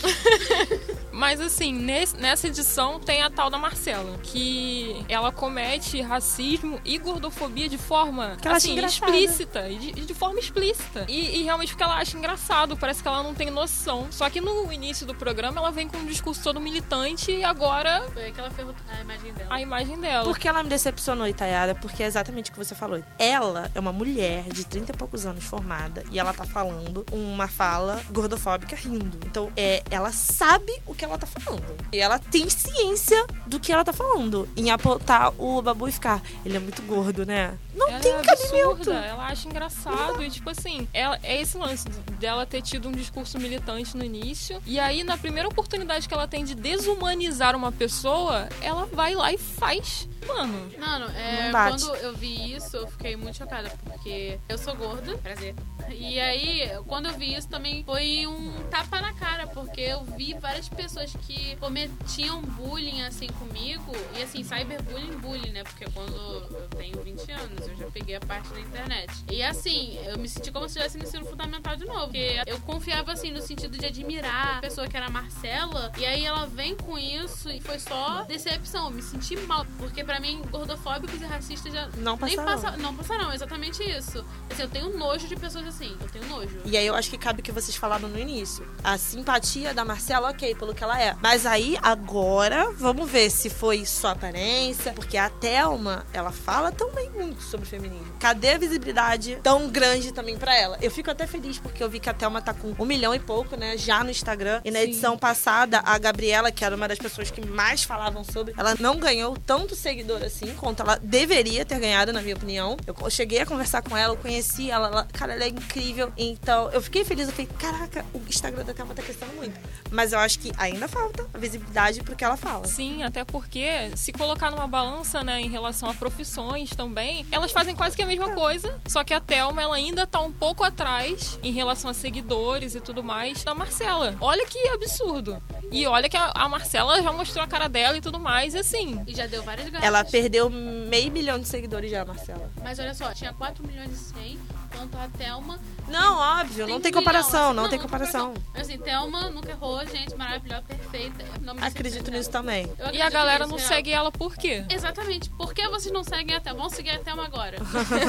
Mas assim, nesse, nessa edição tem a tal da Marcela, que ela comete racismo e gordofobia de forma assim, explícita. De, de, forma explícita. E, e, realmente porque ela acha engraçado, parece que ela não tem noção. Só que no início do programa ela vem com um discurso todo militante e agora. Foi aí que ela ferrou a imagem dela. A imagem dela. Porque ela me decepcionou, Itayara, porque é exatamente o que você falou. Ela é uma mulher de 30 e poucos anos formada e ela tá falando uma fala gordofóbica rindo. Então, é, ela sabe o que ela tá falando. E ela tem ciência do que ela tá falando. Em apontar o babu e ficar, ele é muito gordo, né? Não ela tem é cabimento. Absurda. Ela acha engraçado. E, tipo assim, ela, é esse lance dela ter tido um discurso militante no início. E aí, na primeira oportunidade que ela tem de desumanizar uma pessoa, ela vai lá e faz. Mano. Mano, é, quando eu vi isso, eu fiquei muito chocada, porque eu sou gorda, prazer. E aí, quando eu vi isso também foi um tapa na cara, porque eu vi várias pessoas que cometiam bullying assim comigo, e assim, cyberbullying, bullying, né? Porque quando eu tenho 20 anos, eu já peguei a parte da internet. E assim, eu me senti como se estivesse no ensino fundamental de novo, porque eu confiava assim no sentido de admirar a pessoa que era a Marcela, e aí ela vem com isso e foi só decepção. Eu me senti mal, porque para mim, gordofóbicos e racistas já não passaram. Passa, não passarão, exatamente isso. Assim, eu tenho nojo de pessoas assim, eu tenho nojo. E aí eu acho que cabe o que vocês falaram no início. A simpatia da Marcela, ok, pelo que ela é. Mas aí, agora, vamos ver se foi só aparência, porque a Thelma, ela fala também muito sobre feminismo. Cadê a visibilidade tão grande também para ela? Eu fico até feliz porque eu vi que a Thelma tá com um milhão e pouco, né, já no Instagram. E na Sim. edição passada, a Gabriela, que era uma das pessoas que mais falavam sobre, ela não ganhou tanto seguidor assim, quanto ela deveria ter ganhado, na minha opinião. Eu cheguei a conversar com ela, eu conheci ela, ela cara, ela é incrível. Então, eu fiquei feliz, eu falei, caraca, o Instagram da Thelma tá crescendo muito. Mas eu acho que ainda falta a visibilidade pro que ela fala. Sim, até porque se colocar numa balança, né, em relação a profissões também, elas fazem quase que a mesma coisa, só que a Thelma, ela ainda tá um pouco atrás em relação a seguidores e tudo mais da Marcela. Olha que absurdo. E olha que a, a Marcela já mostrou a cara dela e tudo mais, e assim. E já deu várias ela perdeu meio milhão de seguidores já, Marcela. Mas olha só, tinha 4 milhões e 100, enquanto a Thelma. Não, óbvio, tem não tem comparação, assim, não, não, tem comparação. Mas assim, Thelma nunca errou, gente, maravilhosa, perfeita. Acredito nisso também. E a galera não segue ela por quê? Exatamente. Por que vocês não seguem a Thelma? Vamos seguir a Thelma agora.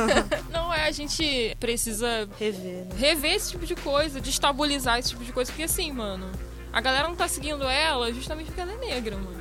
não é, a gente precisa rever, né? rever esse tipo de coisa, destabilizar esse tipo de coisa, porque assim, mano. A galera não tá seguindo ela justamente porque ela é negra, mano no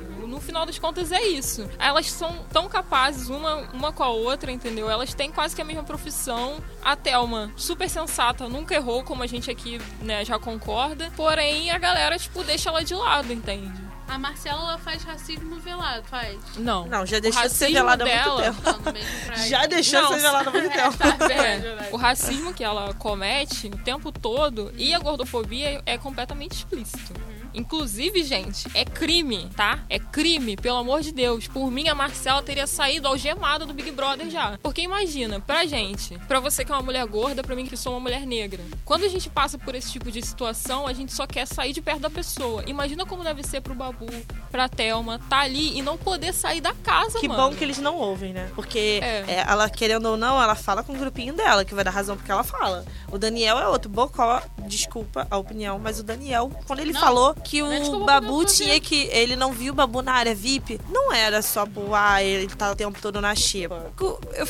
final das contas é isso. Elas são tão capazes uma, uma com a outra, entendeu? Elas têm quase que a mesma profissão. A Thelma, super sensata, nunca errou, como a gente aqui, né, já concorda. Porém, a galera, tipo, deixa ela de lado, entende? A Marcela ela faz racismo velado, faz? Não. Não, já deixou de ser velada dela... há muito tempo. já deixou de ser velada há muito tempo. É, o racismo que ela comete o tempo todo e a gordofobia é completamente explícito. Inclusive, gente, é crime, tá? É crime, pelo amor de Deus. Por mim, a Marcela teria saído algemada do Big Brother já. Porque imagina, pra gente, pra você que é uma mulher gorda, pra mim que sou uma mulher negra. Quando a gente passa por esse tipo de situação, a gente só quer sair de perto da pessoa. Imagina como deve ser pro Babu, pra Thelma, tá ali e não poder sair da casa, que mano. bom que eles não ouvem, né? Porque é. É, ela, querendo ou não, ela fala com o grupinho dela, que vai dar razão porque ela fala. O Daniel é outro. Bocó, desculpa a opinião, mas o Daniel, quando ele não. falou que o Babu tinha que. Ele não viu o Babu na área VIP. Não era só por, ah, ele tá o tempo todo na xepa. Eu, eu,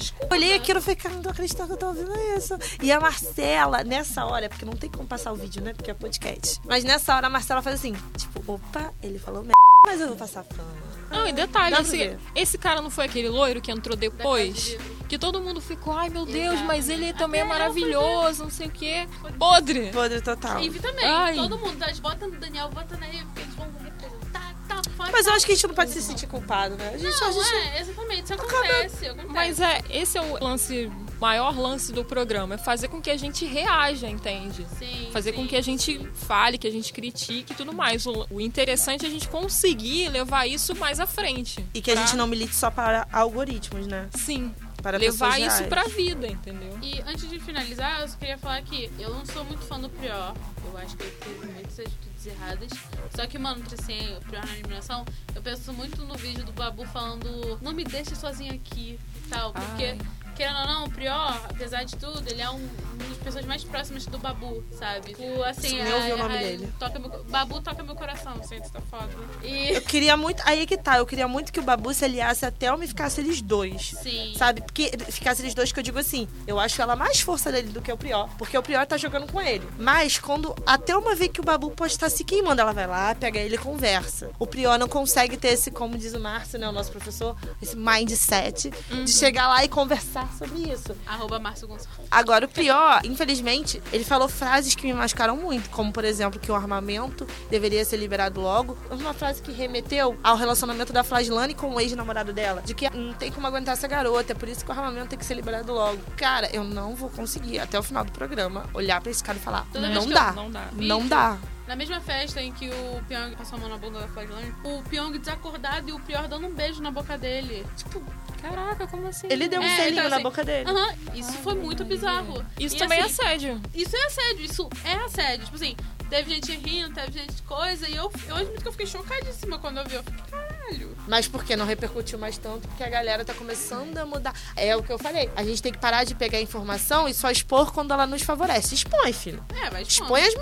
Desculpa, olhei aquilo e falei, cara, não tô acreditando que eu tô ouvindo isso. E a Marcela, nessa hora, porque não tem como passar o vídeo, né? Porque é podcast. Mas nessa hora a Marcela faz assim, tipo, opa, ele falou merda, mas eu vou passar fama. Não, e detalhe, esse, esse cara não foi aquele loiro que entrou depois? Que todo mundo ficou, ai meu Deus, mas ele também é maravilhoso, não sei o quê. Podre! Podre total. E também, ai. todo mundo, vota no Daniel, vota na porque eles vão representar tá, Mas eu acho que a gente não pode se sentir culpado, né? A gente, não, a gente... é, exatamente, isso acontece, acontece. Mas é, esse é o lance maior lance do programa é fazer com que a gente reaja, entende? Sim, fazer sim, com que a gente sim. fale, que a gente critique e tudo mais. O, o, interessante é a gente conseguir levar isso mais à frente. E que pra... a gente não milite só para algoritmos, né? Sim. Para levar isso pra vida, entendeu? E antes de finalizar, eu só queria falar que eu não sou muito fã do Prior. Eu acho que ele teve muitas atitudes erradas. Só que, mano, assim, o Prior na eliminação, eu penso muito no vídeo do Babu falando: Não me deixe sozinho aqui e tal. Porque. Ai querendo ou não, o Prior, apesar de tudo, ele é um, uma das pessoas mais próximas do Babu, sabe? O, assim, Sim, eu ouvi o nome dele. Toca meu, Babu toca meu coração, gente, tá foda. E. Eu queria muito. Aí que tá, eu queria muito que o Babu se aliasse a Thelma e ficasse eles dois. Sim. Sabe? Porque ficasse eles dois, que eu digo assim, eu acho ela mais força dele do que o Prior. Porque o Prior tá jogando com ele. Mas quando a Thelma vê que o Babu pode estar se queimando, ela vai lá, pega ele e conversa. O Prior não consegue ter esse, como diz o Márcio, né, o nosso professor, esse mindset de chegar lá e conversar sobre isso. Arroba Márcio Gonçalves. Agora, o pior, infelizmente, ele falou frases que me machucaram muito, como, por exemplo, que o armamento deveria ser liberado logo. Uma frase que remeteu ao relacionamento da Flagelane com o ex-namorado dela, de que não tem como aguentar essa garota, é por isso que o armamento tem que ser liberado logo. Cara, eu não vou conseguir, até o final do programa, olhar pra esse cara e falar: não que eu- dá, não dá. não dá. Na mesma festa em que o Pyong passou a mão na bunda da Flagelane, o Pyong desacordado e o Prior dando um beijo na boca dele. Tipo, Caraca, como assim? Ele deu um É, selinho então, na assim, boca dele. aham, isso foi muito bizarro. Isso E, também assim, é assédio. Isso é assédio, isso é assédio. Tipo assim, teve gente rindo, teve gente coisa, e eu, eu admito que eu fiquei chocadíssima quando eu vi. Eu fiquei, caralho. Mas por que não repercutiu mais tanto? Porque a galera tá começando a mudar. É o que eu falei. A gente tem que parar de pegar informação e só expor quando ela nos favorece. Expõe, filho. É, mas Expõe as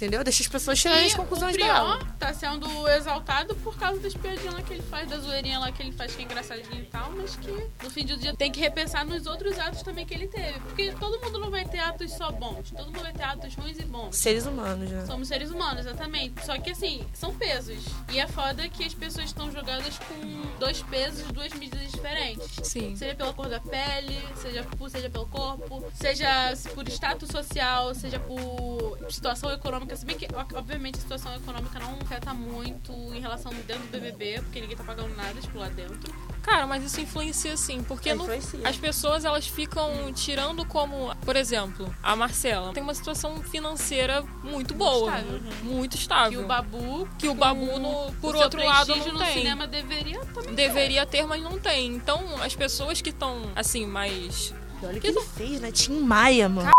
entendeu? Deixa as pessoas tirarem as conclusões o dela. Prior tá sendo exaltado por causa das piadinhas que ele faz, da zoeirinha lá que ele faz, que é engraçadinho e tal, mas que no fim do dia tem que repensar nos outros atos também que ele teve. Porque todo mundo não vai ter atos só bons, todo mundo vai ter atos ruins e bons. Seres humanos, né? Somos seres humanos, exatamente. Só que assim, são pesos. E é foda que as pessoas estão jogadas com dois pesos, duas medidas diferentes. Sim. Seja pela cor da pele, seja por, seja pelo corpo, seja por status social, seja por situação econômica. Se bem que, obviamente, a situação econômica não afeta muito em relação dentro do BBB, porque ninguém tá pagando nada, tipo, lá dentro. Cara, mas isso influencia sim, porque no- Influencia. as pessoas elas ficam tirando como, por exemplo, a Marcela tem uma situação financeira muito boa, estável. muito Que estável. o Babu, Que o Babu, no, por o seu outro lado, não no tem. cinema deveria também Deveria ter, mas não tem. Então, as pessoas que estão, assim, mais. E olha o que ele fez, né? Tim Maia, mano.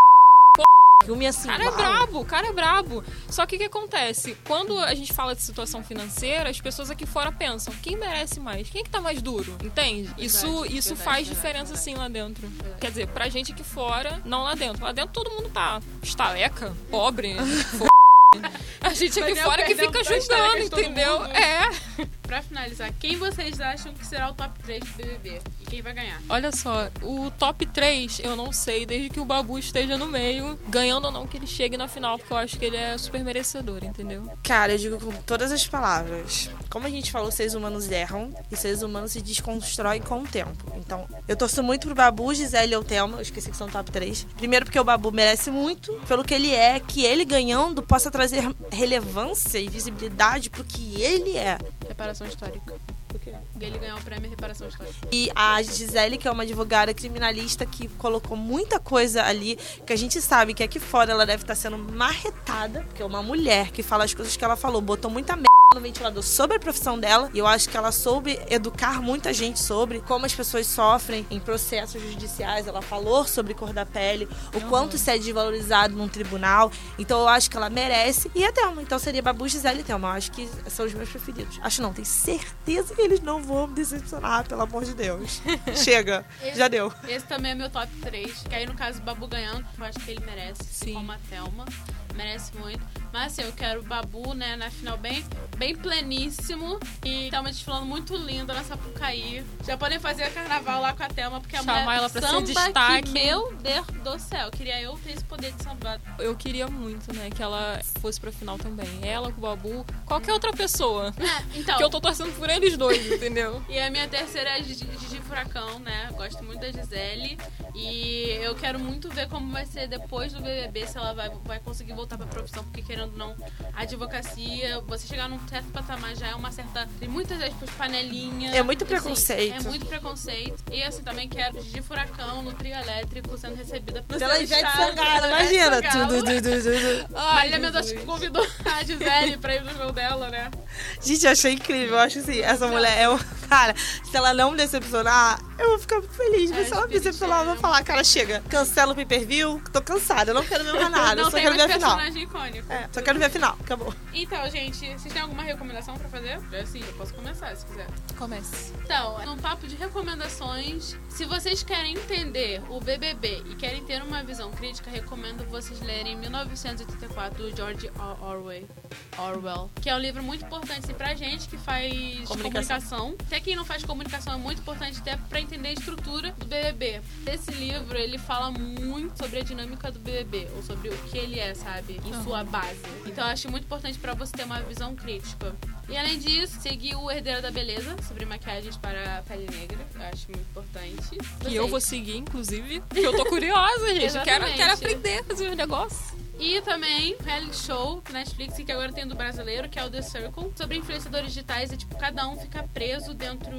Filme assim. O cara é uau. brabo, o cara é brabo. Só que o que acontece? Quando a gente fala de situação financeira, as pessoas aqui fora pensam: quem merece mais? Quem é que tá mais duro? Entende? isso isso verdade, faz verdade, diferença verdade. sim lá dentro. Quer dizer, pra gente aqui fora, não lá dentro. Lá dentro todo mundo tá estaleca, pobre. A gente aqui é fora que fica julgando, entendeu? É. Pra finalizar, quem vocês acham que será o top 3 do BBB? E quem vai ganhar? Olha só, o top 3 eu não sei, desde que o Babu esteja no meio, ganhando ou não que ele chegue na final, porque eu acho que ele é super merecedor, entendeu? Cara, eu digo com todas as palavras. Como a gente falou, seres humanos erram e seres humanos se desconstroem com o tempo. Então, eu torço muito pro Babu, Gisele ou Thelma. Eu esqueci que são top 3. Primeiro porque o Babu merece muito pelo que ele é, que ele ganhando possa trazer relevância e visibilidade pro que ele é. Reparação histórica. Ele ganhou o prêmio Reparação Histórica. E a Gisele, que é uma advogada criminalista que colocou muita coisa ali, que a gente sabe que aqui fora ela deve estar sendo marretada, porque é uma mulher que fala as coisas que ela falou, botou muita merda no ventilador sobre a profissão dela, e eu acho que ela soube educar muita gente sobre como as pessoas sofrem em processos judiciais. Ela falou sobre cor da pele, o quanto isso é desvalorizado num tribunal. Então eu acho que ela merece. E a Thelma, então seria Babu, Gisele e Thelma. Eu acho que são os meus preferidos. Acho não, tenho certeza que eles não vão me decepcionar, pelo amor de Deus. Chega, já deu. Esse também é meu top 3. Que aí, no caso, Babu ganhando, eu acho que ele merece. Sim. Como a Thelma. Merece muito. Mas assim, eu quero o Babu, né, na final bem, bem pleníssimo. E Thelma desfilando muito linda nessa Pucaí. Já podem fazer carnaval lá com a Thelma, porque a Chamar mulher ela pra ser samba destaque. Que, meu Deus do céu. Queria eu ter esse poder de sambar. Eu queria muito, né, que ela fosse pra final também. Ela com o Babu, qualquer outra pessoa. É, então. Que eu tô torcendo por eles dois, entendeu? E a minha terceira é Gigi Gigi Furacão, né? Gosto muito da Gisele. E eu quero muito ver como vai ser depois do BBB, se ela vai, vai conseguir voltar pra profissão, porque querendo ou não, a advocacia, você chegar num certo patamar já é uma certa. Tem muitas aspas, panelinha. É muito Assim, preconceito. é muito preconceito. E assim, também quero Gigi Furacão no trio elétrico sendo recebida Pela seu Ivete Sangalo, pela imagina. Tudo, tudo, tudo. Marília Mendonça convidou a Gisele pra ir no show dela, né? Gente, eu achei incrível. Eu acho assim, essa mulher é. Cara, se ela não me decepcionar, eu vou ficar muito feliz. Mas É, se ela me decepcionar, eu vou falar, cara, chega, cancela o pay-per-view, tô cansada, eu não quero ver mais nada, Não só quero ver a final. personagem icônico. É, só quero ver a final, acabou. Então, gente, vocês têm alguma recomendação pra fazer? É Sim, eu posso começar se quiser. Comece. Então, num papo de recomendações, se vocês querem entender o BBB e querem ter uma visão crítica, recomendo vocês lerem 1984 do George Orwell, Orwell, que é um livro muito importante assim, pra gente que faz Comunicação. comunicação. Quem não faz comunicação é muito importante até pra entender a estrutura do BBB. Esse livro, ele fala muito sobre a dinâmica do BBB, ou sobre o que ele é, sabe, em sua base. Então, eu acho muito importante pra você ter uma visão crítica. E além disso, seguir o Herdeiro da Beleza sobre maquiagens para a pele negra. Eu acho muito importante. Que eu vou seguir, inclusive, porque eu tô curiosa, gente. Eu quero, quero aprender a fazer os negócios. E também reality show Netflix, que agora tem do brasileiro, que é o The Circle, sobre influenciadores digitais. E, tipo, cada um fica preso dentro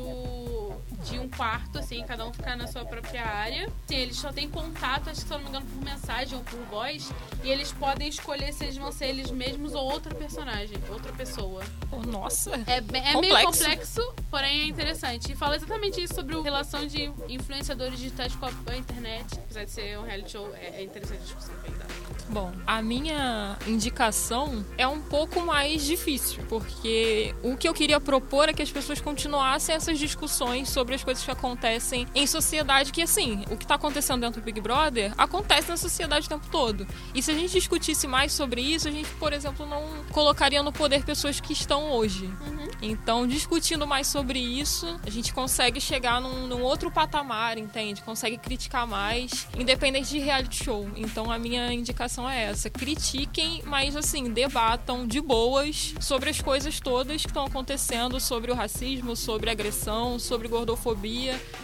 de um quarto, assim, cada um fica na sua própria área. Assim, eles só têm contato, acho que se eu não me engano, por mensagem ou por voz. E eles podem escolher se eles vão ser eles mesmos ou outra personagem, outra pessoa. Oh, nossa. É, bem- é meio Complexo. porém é interessante. E fala exatamente isso sobre a relação de influenciadores digitais com a, internet. Apesar de ser um reality show, é, é interessante a discussão ele dá. Bom, a minha indicação é um pouco mais difícil, porque o que eu queria propor é que as pessoas continuassem essas discussões sobre as coisas que acontecem em sociedade, que assim, o que tá acontecendo dentro do Big Brother acontece na sociedade o tempo todo. E se a gente discutisse mais sobre isso, a gente, por exemplo, não colocaria no poder pessoas que estão hoje. Então, discutindo mais sobre isso, a gente consegue chegar num, num outro patamar, entende? Consegue criticar mais, independente de reality show. Então, a minha indicação é essa: critiquem, mas assim, debatam de boas sobre as coisas todas que estão acontecendo, sobre o racismo, sobre a agressão, sobre gordofobia,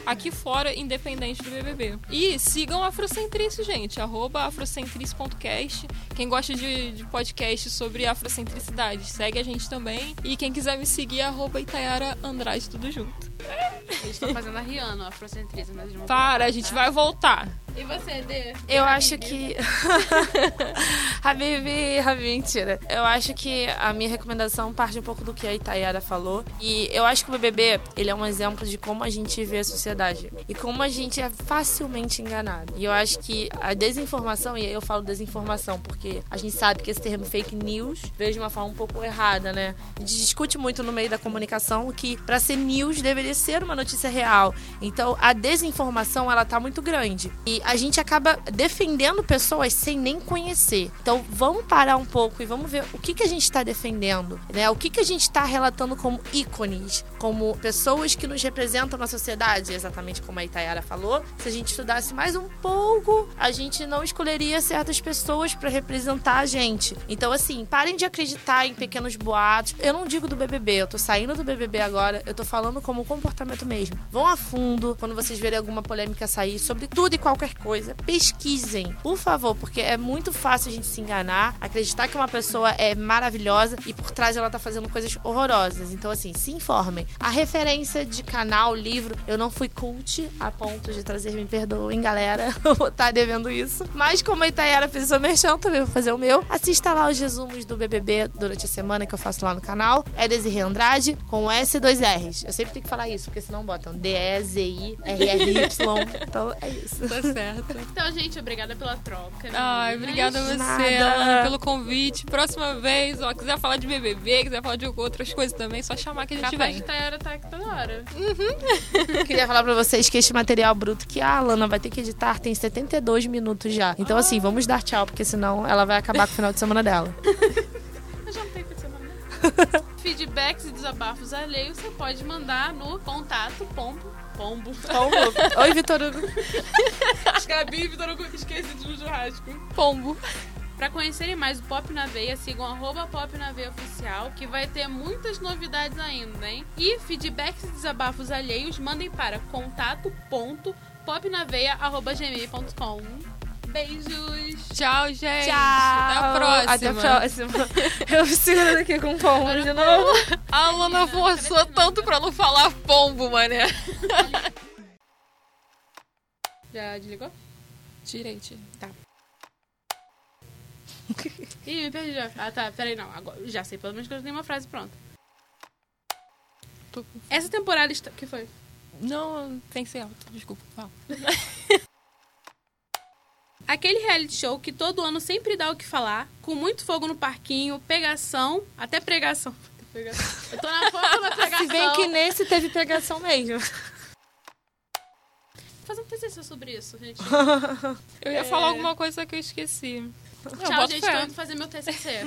aqui fora, independente do BBB. E sigam a Afrocentrice, gente, arroba afrocentrice.cast. Quem gosta de, de podcast sobre afrocentricidade, segue a gente também. E quem quiser me seguir, arroba Itayara Andrade, tudo junto. Eles estão fazendo a Rihanna, a vão Para, a gente tá? vai voltar. E você, Dê? Eu acho que. Habibi, Habibi, mentira. Eu acho que a minha recomendação parte um pouco do que a Itayara falou. E eu acho que o BBB, ele é um exemplo de como a gente vê a sociedade. E como a gente é facilmente enganado. E eu acho que a desinformação, e aí eu falo desinformação porque a gente sabe que esse termo fake news veio de uma forma um pouco errada, né? A gente discute muito no meio da comunicação que para ser news deveria ser uma notícia real. Então a desinformação, ela tá muito grande. E a gente acaba defendendo pessoas sem nem conhecer. Então vamos parar um pouco e vamos ver o que, que a gente está defendendo, né? O que, que a gente está relatando como ícones, como pessoas que nos representam na sociedade, exatamente como a Itayara falou. Se a gente estudasse mais um pouco, a gente não escolheria certas pessoas para representar a gente. Então assim, parem de acreditar em pequenos boatos. Eu não digo do BBB, eu tô saindo do BBB agora, eu tô falando como comportamento mesmo. Vão a fundo quando vocês verem alguma polêmica sair sobre tudo e qualquer coisa. Pesquisem, por favor, porque é muito fácil a gente se enganar, acreditar que uma pessoa é maravilhosa e por trás ela tá fazendo coisas horrorosas. Então, assim, se informem. A referência de canal, livro, eu não fui cult a ponto de trazer, me perdoem, galera. Vou estar devendo isso. Mas como a Itayara fez o seu merchan, também vou fazer o meu. Assista lá os resumos do BBB durante a semana que eu faço lá no canal. É Desirê Andrade com S e dois R's. Eu sempre tenho que falar isso, porque senão botam D-E-Z-I-R-R-Y. Então é isso. Tá certo. Então, gente, obrigada pela troca. Ai, meninas. obrigada a você. Alana, pelo convite. Próxima vez, ó, quiser falar de BBB, quiser falar de outras coisas também, é só chamar que a gente Capaz de vem. Tayara tá aqui toda hora. Queria falar pra vocês que este material bruto que a Alana vai ter que editar tem 72 minutos já. Então, assim, vamos dar tchau, porque senão ela vai acabar com o final de semana dela. Eu já não tenho semana. Feedbacks e desabafos alheios você pode mandar no contato pombo. Pombo. Oi, Vitor Hugo. Gabi e Vitor Hugo, esqueci de um churrasco. Pombo. Pra conhecerem mais o Pop na Veia, sigam arroba Pop na Veia Oficial, que vai ter muitas novidades ainda, hein? E feedbacks e desabafos alheios, mandem para contato.popnaveia.gmail.com Beijos! Tchau, gente. Tchau. Até a próxima. Até a próxima. Eu seguro aqui com pombo de novo. A Alana forçou tanto pra não falar pombo, mané. Já desligou? Direito. Ih, me perdi já. Ah, tá. Peraí, não. Agora, já sei pelo menos que eu tenho uma frase pronta. Essa temporada está... que foi? Não, tem que ser alto, desculpa. Fala. Aquele reality show que todo ano sempre dá o que falar, com muito fogo no parquinho, pegação, até pregação. Eu tô na fogo na pregação. Se bem que nesse teve pegação mesmo. Fazer um TCC sobre isso, gente. Eu ia falar alguma coisa que eu esqueci. Eu Tchau, boto gente, tô indo fazer meu TCC.